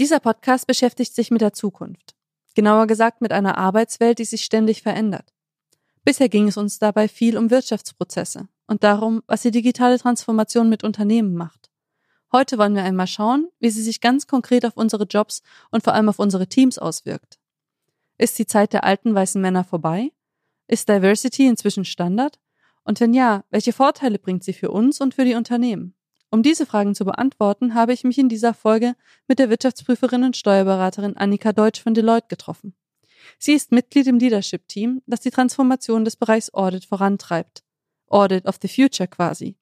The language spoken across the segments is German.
Dieser Podcast beschäftigt sich mit der Zukunft. Genauer gesagt mit einer Arbeitswelt, die sich ständig verändert. Bisher ging es uns dabei viel um Wirtschaftsprozesse und darum, was die digitale Transformation mit Unternehmen macht. Heute wollen wir einmal schauen, wie sie sich ganz konkret auf unsere Jobs und vor allem auf unsere Teams auswirkt. Ist die Zeit der alten weißen Männer vorbei? Ist Diversity inzwischen Standard? Und wenn ja, welche Vorteile bringt sie für uns und für die Unternehmen? Um diese Fragen zu beantworten, habe ich mich in dieser Folge mit der Wirtschaftsprüferin und Steuerberaterin Annika Deutsch von Deloitte getroffen. Sie ist Mitglied im Leadership-Team, das die Transformation des Bereichs Audit vorantreibt. Audit of the Future quasi.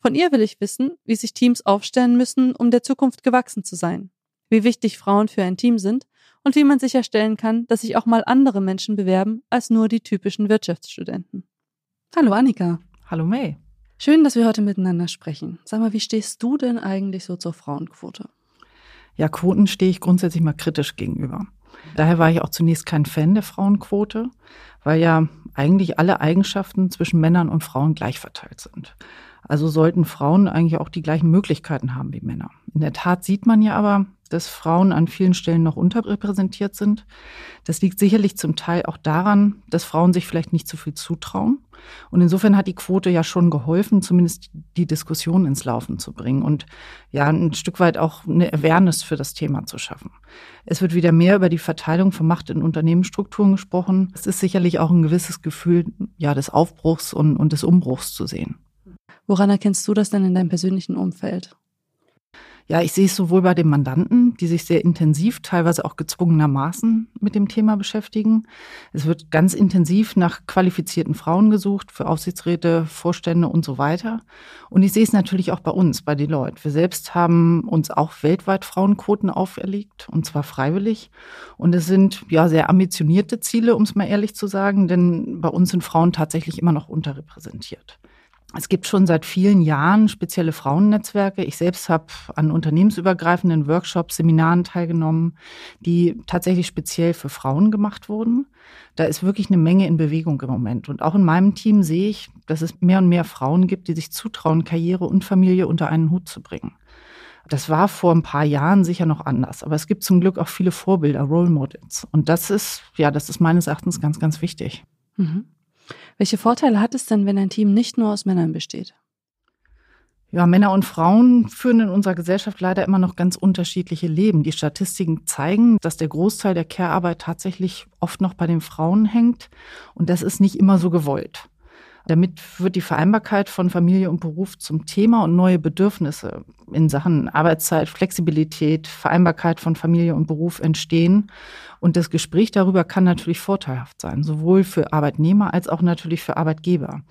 Von ihr will ich wissen, wie sich Teams aufstellen müssen, um der Zukunft gewachsen zu sein, wie wichtig Frauen für ein Team sind und wie man sicherstellen kann, dass sich auch mal andere Menschen bewerben als nur die typischen Wirtschaftsstudenten. Hallo Annika. Hallo May. Schön, dass wir heute miteinander sprechen. Sag mal, wie stehst du denn eigentlich so zur Frauenquote? Ja, Quoten stehe ich grundsätzlich mal kritisch gegenüber. Daher war ich auch zunächst kein Fan der Frauenquote, weil ja eigentlich alle Eigenschaften zwischen Männern und Frauen gleich verteilt sind. Also sollten Frauen eigentlich auch die gleichen Möglichkeiten haben wie Männer. In der Tat sieht man ja aber, dass Frauen an vielen Stellen noch unterrepräsentiert sind. Das liegt sicherlich zum Teil auch daran, dass Frauen sich vielleicht nicht so viel zutrauen. Und insofern hat die Quote ja schon geholfen, zumindest die Diskussion ins Laufen zu bringen und ja ein Stück weit auch eine Awareness für das Thema zu schaffen. Es wird wieder mehr über die Verteilung von Macht in Unternehmensstrukturen gesprochen. Es ist sicherlich auch ein gewisses Gefühl ja des Aufbruchs und, und des Umbruchs zu sehen. Woran erkennst du das denn in deinem persönlichen Umfeld? Ja, ich sehe es sowohl bei den Mandanten, die sich sehr intensiv, teilweise auch gezwungenermaßen mit dem Thema beschäftigen. Es wird ganz intensiv nach qualifizierten Frauen gesucht für Aufsichtsräte, Vorstände und so weiter. Und ich sehe es natürlich auch bei uns, bei Deloitte. Wir selbst haben uns auch weltweit Frauenquoten auferlegt, und zwar freiwillig. Und es sind ja sehr ambitionierte Ziele, um es mal ehrlich zu sagen, denn bei uns sind Frauen tatsächlich immer noch unterrepräsentiert. Es gibt schon seit vielen Jahren spezielle Frauennetzwerke. Ich selbst habe an unternehmensübergreifenden Workshops, Seminaren teilgenommen, die tatsächlich speziell für Frauen gemacht wurden. Da ist wirklich eine Menge in Bewegung im Moment. Und auch in meinem Team sehe ich, dass es mehr und mehr Frauen gibt, die sich zutrauen, Karriere und Familie unter einen Hut zu bringen. Das war vor ein paar Jahren sicher noch anders. Aber es gibt zum Glück auch viele Vorbilder, Role Models. Und das ist, ja, das ist meines Erachtens ganz, ganz wichtig. Mhm. Welche Vorteile hat es denn, wenn ein Team nicht nur aus Männern besteht? Ja, Männer und Frauen führen in unserer Gesellschaft leider immer noch ganz unterschiedliche Leben. Die Statistiken zeigen, dass der Großteil der Care-Arbeit tatsächlich oft noch bei den Frauen hängt. Und das ist nicht immer so gewollt. Damit wird die Vereinbarkeit von Familie und Beruf zum Thema und neue Bedürfnisse in Sachen Arbeitszeit, Flexibilität, Vereinbarkeit von Familie und Beruf entstehen. Und das Gespräch darüber kann natürlich vorteilhaft sein, sowohl für Arbeitnehmer als auch natürlich für Arbeitgeber.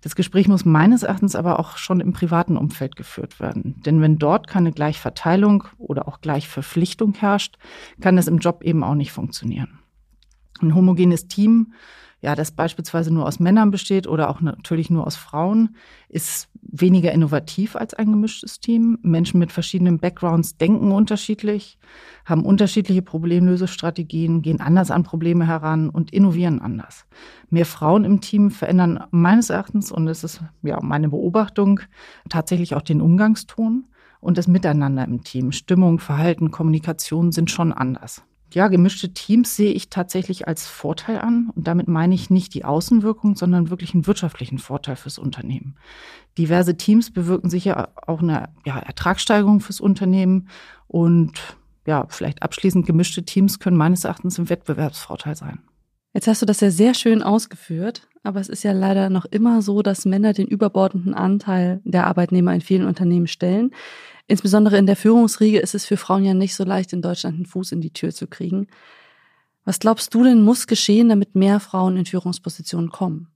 Das Gespräch muss meines Erachtens aber auch schon im privaten Umfeld geführt werden. Denn wenn dort keine Gleichverteilung oder auch Gleichverpflichtung herrscht, kann es im Job eben auch nicht funktionieren. Ein homogenes Team ja, das beispielsweise nur aus Männern besteht oder auch natürlich nur aus Frauen, ist weniger innovativ als ein gemischtes Team. Menschen mit verschiedenen Backgrounds denken unterschiedlich, haben unterschiedliche Problemlösestrategien, gehen anders an Probleme heran und innovieren anders. Mehr Frauen im Team verändern meines Erachtens, und es ist ja meine Beobachtung, tatsächlich auch den Umgangston und das Miteinander im Team. Stimmung, Verhalten, Kommunikation sind schon anders ja, gemischte Teams sehe ich tatsächlich als Vorteil an. Und damit meine ich nicht die Außenwirkung, sondern wirklich einen wirtschaftlichen Vorteil fürs Unternehmen. Diverse Teams bewirken sicher auch eine ja, Ertragssteigerung fürs Unternehmen. Und ja, vielleicht abschließend gemischte Teams können meines Erachtens ein Wettbewerbsvorteil sein. Jetzt hast du das ja sehr schön ausgeführt, aber es ist ja leider noch immer so, dass Männer den überbordenden Anteil der Arbeitnehmer in vielen Unternehmen stellen. Insbesondere in der Führungsriege ist es für Frauen ja nicht so leicht, in Deutschland einen Fuß in die Tür zu kriegen. Was glaubst du denn muss geschehen, damit mehr Frauen in Führungspositionen kommen?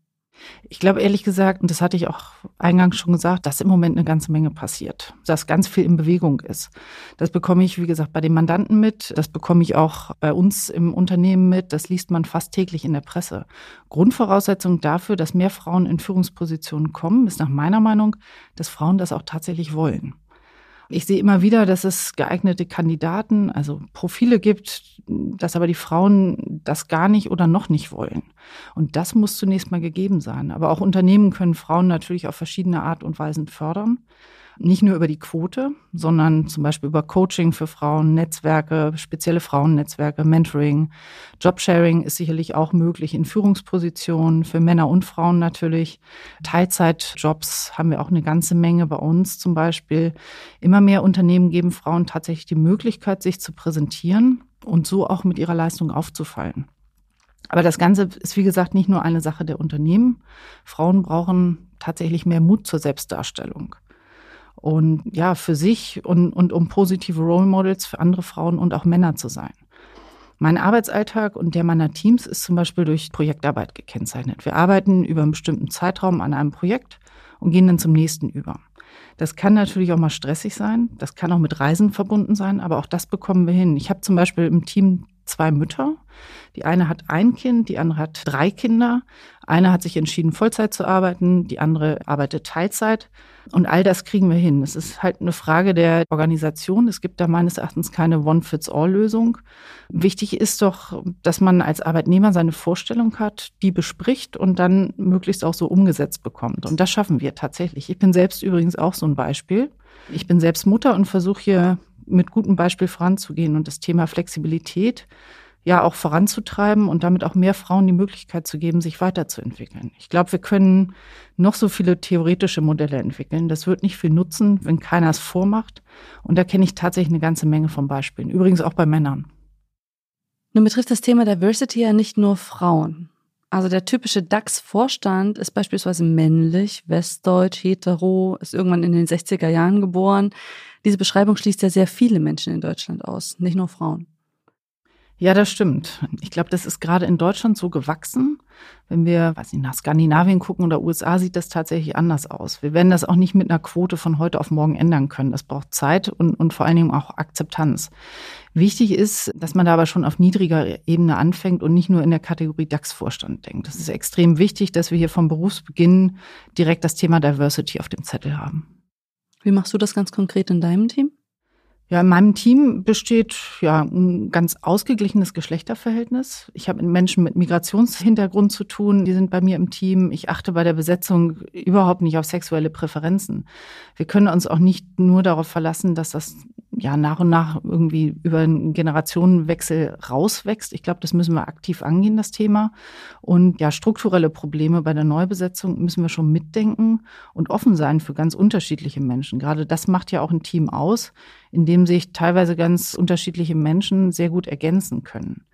Ich glaube ehrlich gesagt, und das hatte ich auch eingangs schon gesagt, dass im Moment eine ganze Menge passiert, dass ganz viel in Bewegung ist. Das bekomme ich, wie gesagt, bei den Mandanten mit, das bekomme ich auch bei uns im Unternehmen mit, das liest man fast täglich in der Presse. Grundvoraussetzung dafür, dass mehr Frauen in Führungspositionen kommen, ist nach meiner Meinung, dass Frauen das auch tatsächlich wollen. Ich sehe immer wieder, dass es geeignete Kandidaten, also Profile gibt, dass aber die Frauen das gar nicht oder noch nicht wollen. Und das muss zunächst mal gegeben sein. Aber auch Unternehmen können Frauen natürlich auf verschiedene Art und Weisen fördern. Nicht nur über die Quote, sondern zum Beispiel über Coaching für Frauen, Netzwerke, spezielle Frauennetzwerke, Mentoring. Jobsharing ist sicherlich auch möglich in Führungspositionen für Männer und Frauen natürlich. Teilzeitjobs haben wir auch eine ganze Menge bei uns zum Beispiel. Immer mehr Unternehmen geben Frauen tatsächlich die Möglichkeit, sich zu präsentieren und so auch mit ihrer Leistung aufzufallen. Aber das Ganze ist, wie gesagt, nicht nur eine Sache der Unternehmen. Frauen brauchen tatsächlich mehr Mut zur Selbstdarstellung. Und ja, für sich und, und um positive Role Models für andere Frauen und auch Männer zu sein. Mein Arbeitsalltag und der meiner Teams ist zum Beispiel durch Projektarbeit gekennzeichnet. Wir arbeiten über einen bestimmten Zeitraum an einem Projekt und gehen dann zum nächsten über. Das kann natürlich auch mal stressig sein. Das kann auch mit Reisen verbunden sein, aber auch das bekommen wir hin. Ich habe zum Beispiel im Team zwei Mütter. Die eine hat ein Kind, die andere hat drei Kinder. Eine hat sich entschieden, Vollzeit zu arbeiten, die andere arbeitet Teilzeit. Und all das kriegen wir hin. Es ist halt eine Frage der Organisation. Es gibt da meines Erachtens keine One-Fits-All-Lösung. Wichtig ist doch, dass man als Arbeitnehmer seine Vorstellung hat, die bespricht und dann möglichst auch so umgesetzt bekommt. Und das schaffen wir tatsächlich. Ich bin selbst übrigens auch so ein Beispiel. Ich bin selbst Mutter und versuche hier mit gutem Beispiel voranzugehen und das Thema Flexibilität ja auch voranzutreiben und damit auch mehr Frauen die Möglichkeit zu geben, sich weiterzuentwickeln. Ich glaube, wir können noch so viele theoretische Modelle entwickeln. Das wird nicht viel nutzen, wenn keiner es vormacht. Und da kenne ich tatsächlich eine ganze Menge von Beispielen. Übrigens auch bei Männern. Nun betrifft das Thema Diversity ja nicht nur Frauen. Also der typische DAX-Vorstand ist beispielsweise männlich, westdeutsch, hetero, ist irgendwann in den 60er Jahren geboren. Diese Beschreibung schließt ja sehr viele Menschen in Deutschland aus, nicht nur Frauen. Ja, das stimmt. Ich glaube, das ist gerade in Deutschland so gewachsen. Wenn wir, weiß nicht, nach Skandinavien gucken oder USA, sieht das tatsächlich anders aus. Wir werden das auch nicht mit einer Quote von heute auf morgen ändern können. Das braucht Zeit und, und vor allen Dingen auch Akzeptanz. Wichtig ist, dass man da aber schon auf niedriger Ebene anfängt und nicht nur in der Kategorie DAX-Vorstand denkt. Das ist extrem wichtig, dass wir hier vom Berufsbeginn direkt das Thema Diversity auf dem Zettel haben. Wie machst du das ganz konkret in deinem Team? Ja, in meinem Team besteht ja ein ganz ausgeglichenes Geschlechterverhältnis. Ich habe mit Menschen mit Migrationshintergrund zu tun, die sind bei mir im Team. Ich achte bei der Besetzung überhaupt nicht auf sexuelle Präferenzen. Wir können uns auch nicht nur darauf verlassen, dass das ja nach und nach irgendwie über einen Generationenwechsel rauswächst. Ich glaube, das müssen wir aktiv angehen, das Thema. Und ja, strukturelle Probleme bei der Neubesetzung müssen wir schon mitdenken und offen sein für ganz unterschiedliche Menschen. Gerade das macht ja auch ein Team aus, in dem sich teilweise ganz unterschiedliche Menschen sehr gut ergänzen können.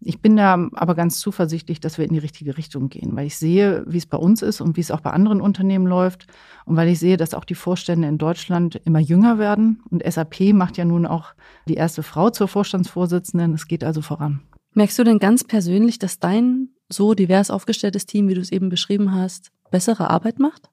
Ich bin da aber ganz zuversichtlich, dass wir in die richtige Richtung gehen, weil ich sehe, wie es bei uns ist und wie es auch bei anderen Unternehmen läuft und weil ich sehe, dass auch die Vorstände in Deutschland immer jünger werden und SAP macht ja nun auch die erste Frau zur Vorstandsvorsitzenden. Es geht also voran. Merkst du denn ganz persönlich, dass dein so divers aufgestelltes Team, wie du es eben beschrieben hast, bessere Arbeit macht?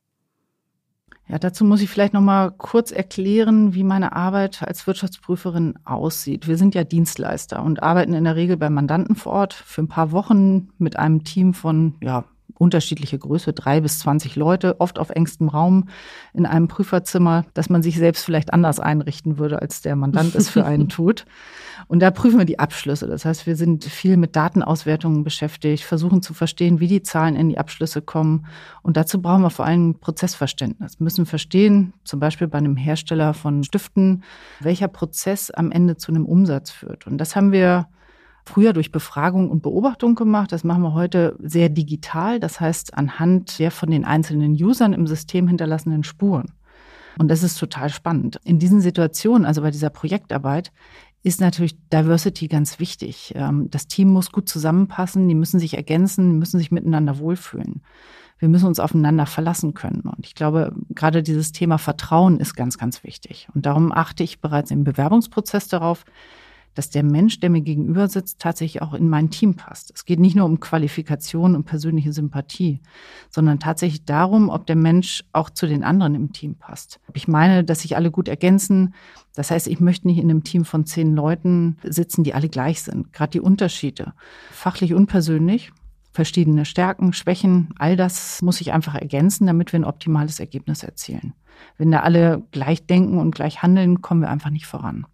Ja, dazu muss ich vielleicht noch mal kurz erklären, wie meine Arbeit als Wirtschaftsprüferin aussieht. Wir sind ja Dienstleister und arbeiten in der Regel bei Mandanten vor Ort für ein paar Wochen mit einem Team von ja, unterschiedliche Größe, drei bis zwanzig Leute, oft auf engstem Raum in einem Prüferzimmer, dass man sich selbst vielleicht anders einrichten würde, als der Mandant es für einen tut. Und da prüfen wir die Abschlüsse. Das heißt, wir sind viel mit Datenauswertungen beschäftigt, versuchen zu verstehen, wie die Zahlen in die Abschlüsse kommen. Und dazu brauchen wir vor allem Prozessverständnis. Wir müssen verstehen, zum Beispiel bei einem Hersteller von Stiften, welcher Prozess am Ende zu einem Umsatz führt. Und das haben wir früher durch Befragung und Beobachtung gemacht. Das machen wir heute sehr digital. Das heißt, anhand der von den einzelnen Usern im System hinterlassenen Spuren. Und das ist total spannend. In diesen Situationen, also bei dieser Projektarbeit, ist natürlich Diversity ganz wichtig. Ähm, das Team muss gut zusammenpassen, die müssen sich ergänzen, die müssen sich miteinander wohlfühlen. Wir müssen uns aufeinander verlassen können. Und ich glaube, gerade dieses Thema Vertrauen ist ganz, ganz wichtig. Und darum achte ich bereits im Bewerbungsprozess darauf, dass der Mensch, der mir gegenüber sitzt, tatsächlich auch in mein Team passt. Es geht nicht nur um Qualifikation und persönliche Sympathie, sondern tatsächlich darum, ob der Mensch auch zu den anderen im Team passt. Ich meine, dass sich alle gut ergänzen. Das heißt, ich möchte nicht in einem Team von zehn Leuten sitzen, die alle gleich sind. Gerade die Unterschiede, fachlich und persönlich, verschiedene Stärken, Schwächen, all das muss ich einfach ergänzen, damit wir ein optimales Ergebnis erzielen. Wenn da alle gleich denken und gleich handeln, kommen wir einfach nicht voran.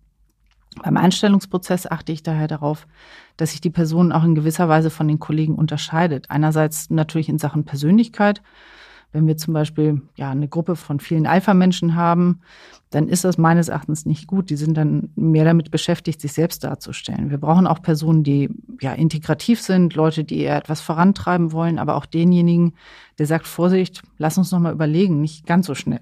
Beim Einstellungsprozess achte ich daher darauf, dass sich die Person auch in gewisser Weise von den Kollegen unterscheidet. Einerseits natürlich in Sachen Persönlichkeit. Wenn wir zum Beispiel ja eine Gruppe von vielen Alpha-Menschen haben, dann ist das meines Erachtens nicht gut. Die sind dann mehr damit beschäftigt, sich selbst darzustellen. Wir brauchen auch Personen, die ja integrativ sind, Leute, die eher etwas vorantreiben wollen, aber auch denjenigen, der sagt, Vorsicht, lass uns noch mal überlegen, nicht ganz so schnell.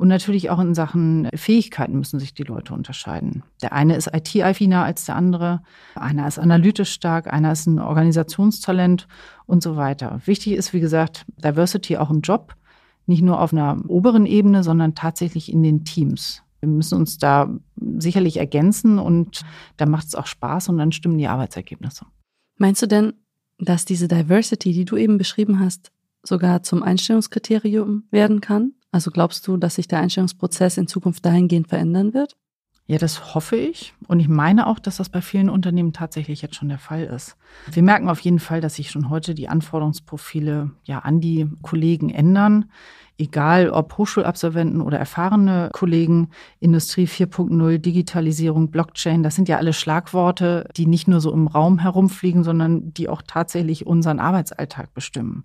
Und natürlich auch in Sachen Fähigkeiten müssen sich die Leute unterscheiden. Der eine ist IT-affiner als der andere, einer ist analytisch stark, einer ist ein Organisationstalent und so weiter. Wichtig ist, wie gesagt, Diversity auch im Job, nicht nur auf einer oberen Ebene, sondern tatsächlich in den Teams. Wir müssen uns da sicherlich ergänzen und da macht es auch Spaß und dann stimmen die Arbeitsergebnisse. Meinst du denn, dass diese Diversity, die du eben beschrieben hast, sogar zum Einstellungskriterium werden kann? Also glaubst du, dass sich der Einstellungsprozess in Zukunft dahingehend verändern wird? Ja, das hoffe ich. Und ich meine auch, dass das bei vielen Unternehmen tatsächlich jetzt schon der Fall ist. Wir merken auf jeden Fall, dass sich schon heute die Anforderungsprofile ja an die Kollegen ändern egal ob Hochschulabsolventen oder erfahrene Kollegen, Industrie 4.0, Digitalisierung, Blockchain, das sind ja alle Schlagworte, die nicht nur so im Raum herumfliegen, sondern die auch tatsächlich unseren Arbeitsalltag bestimmen.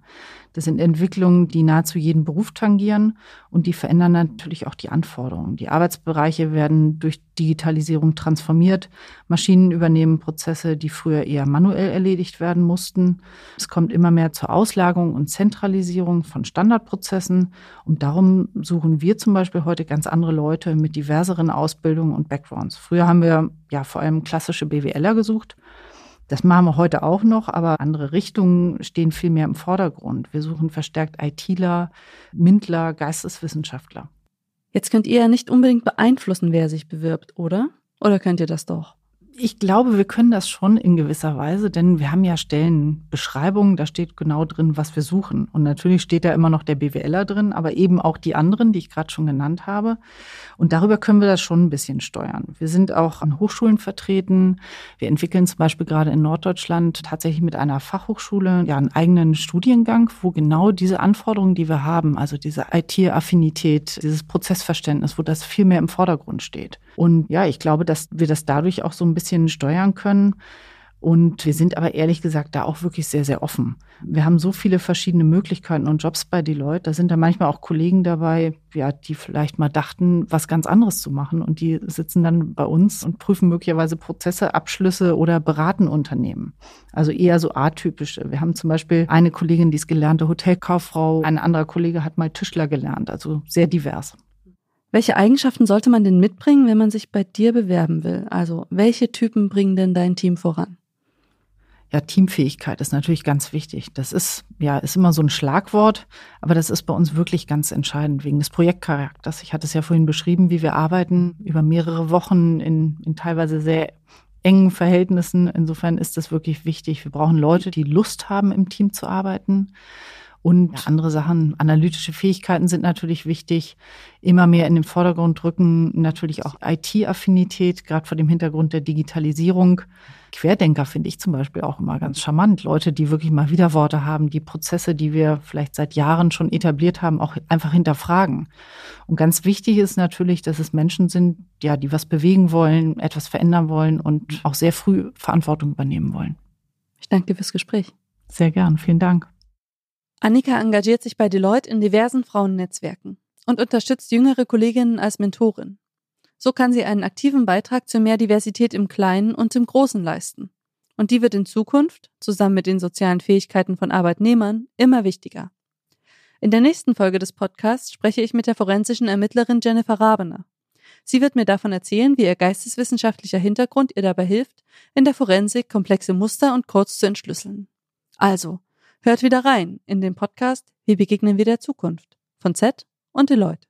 Das sind Entwicklungen, die nahezu jeden Beruf tangieren und die verändern natürlich auch die Anforderungen. Die Arbeitsbereiche werden durch Digitalisierung transformiert. Maschinen übernehmen Prozesse, die früher eher manuell erledigt werden mussten. Es kommt immer mehr zur Auslagerung und Zentralisierung von Standardprozessen. Und darum suchen wir zum Beispiel heute ganz andere Leute mit diverseren Ausbildungen und Backgrounds. Früher haben wir ja vor allem klassische BWLer gesucht. Das machen wir heute auch noch, aber andere Richtungen stehen viel mehr im Vordergrund. Wir suchen verstärkt ITler, Mindler, Geisteswissenschaftler. Jetzt könnt ihr ja nicht unbedingt beeinflussen, wer sich bewirbt, oder? Oder könnt ihr das doch? Ich glaube, wir können das schon in gewisser Weise, denn wir haben ja Stellenbeschreibungen, da steht genau drin, was wir suchen. Und natürlich steht da immer noch der BWLer drin, aber eben auch die anderen, die ich gerade schon genannt habe. Und darüber können wir das schon ein bisschen steuern. Wir sind auch an Hochschulen vertreten. Wir entwickeln zum Beispiel gerade in Norddeutschland tatsächlich mit einer Fachhochschule ja einen eigenen Studiengang, wo genau diese Anforderungen, die wir haben, also diese IT-Affinität, dieses Prozessverständnis, wo das viel mehr im Vordergrund steht. Und ja, ich glaube, dass wir das dadurch auch so ein bisschen steuern können. Und wir sind aber ehrlich gesagt da auch wirklich sehr, sehr offen. Wir haben so viele verschiedene Möglichkeiten und Jobs bei Deloitte. Da sind da manchmal auch Kollegen dabei, ja, die vielleicht mal dachten, was ganz anderes zu machen. Und die sitzen dann bei uns und prüfen möglicherweise Prozesse, Abschlüsse oder beraten Unternehmen. Also eher so atypische. Wir haben zum Beispiel eine Kollegin, die ist gelernte Hotelkauffrau. Ein anderer Kollege hat mal Tischler gelernt. Also sehr divers. Welche Eigenschaften sollte man denn mitbringen, wenn man sich bei dir bewerben will? Also, welche Typen bringen denn dein Team voran? Ja, Teamfähigkeit ist natürlich ganz wichtig. Das ist, ja, ist immer so ein Schlagwort, aber das ist bei uns wirklich ganz entscheidend wegen des Projektcharakters. Ich hatte es ja vorhin beschrieben, wie wir arbeiten über mehrere Wochen in, in teilweise sehr engen Verhältnissen. Insofern ist das wirklich wichtig. Wir brauchen Leute, die Lust haben, im Team zu arbeiten. Und ja, andere Sachen, analytische Fähigkeiten sind natürlich wichtig. Immer mehr in den Vordergrund rücken natürlich auch IT-Affinität, gerade vor dem Hintergrund der Digitalisierung. Querdenker finde ich zum Beispiel auch immer ganz charmant. Leute, die wirklich mal Widerworte haben, die Prozesse, die wir vielleicht seit Jahren schon etabliert haben, auch einfach hinterfragen. Und ganz wichtig ist natürlich, dass es Menschen sind, ja, die was bewegen wollen, etwas verändern wollen und auch sehr früh Verantwortung übernehmen wollen. Ich danke dir fürs Gespräch. Sehr gern. Vielen Dank. Annika engagiert sich bei Deloitte in diversen Frauennetzwerken und unterstützt jüngere Kolleginnen als Mentorin. So kann sie einen aktiven Beitrag zu mehr Diversität im Kleinen und im Großen leisten. Und die wird in Zukunft, zusammen mit den sozialen Fähigkeiten von Arbeitnehmern, immer wichtiger. In der nächsten Folge des Podcasts spreche ich mit der forensischen Ermittlerin Jennifer Rabener. Sie wird mir davon erzählen, wie ihr geisteswissenschaftlicher Hintergrund ihr dabei hilft, in der Forensik komplexe Muster und Codes zu entschlüsseln. Also, Hört wieder rein in den Podcast Wie begegnen wir der Zukunft von Z und Deloitte.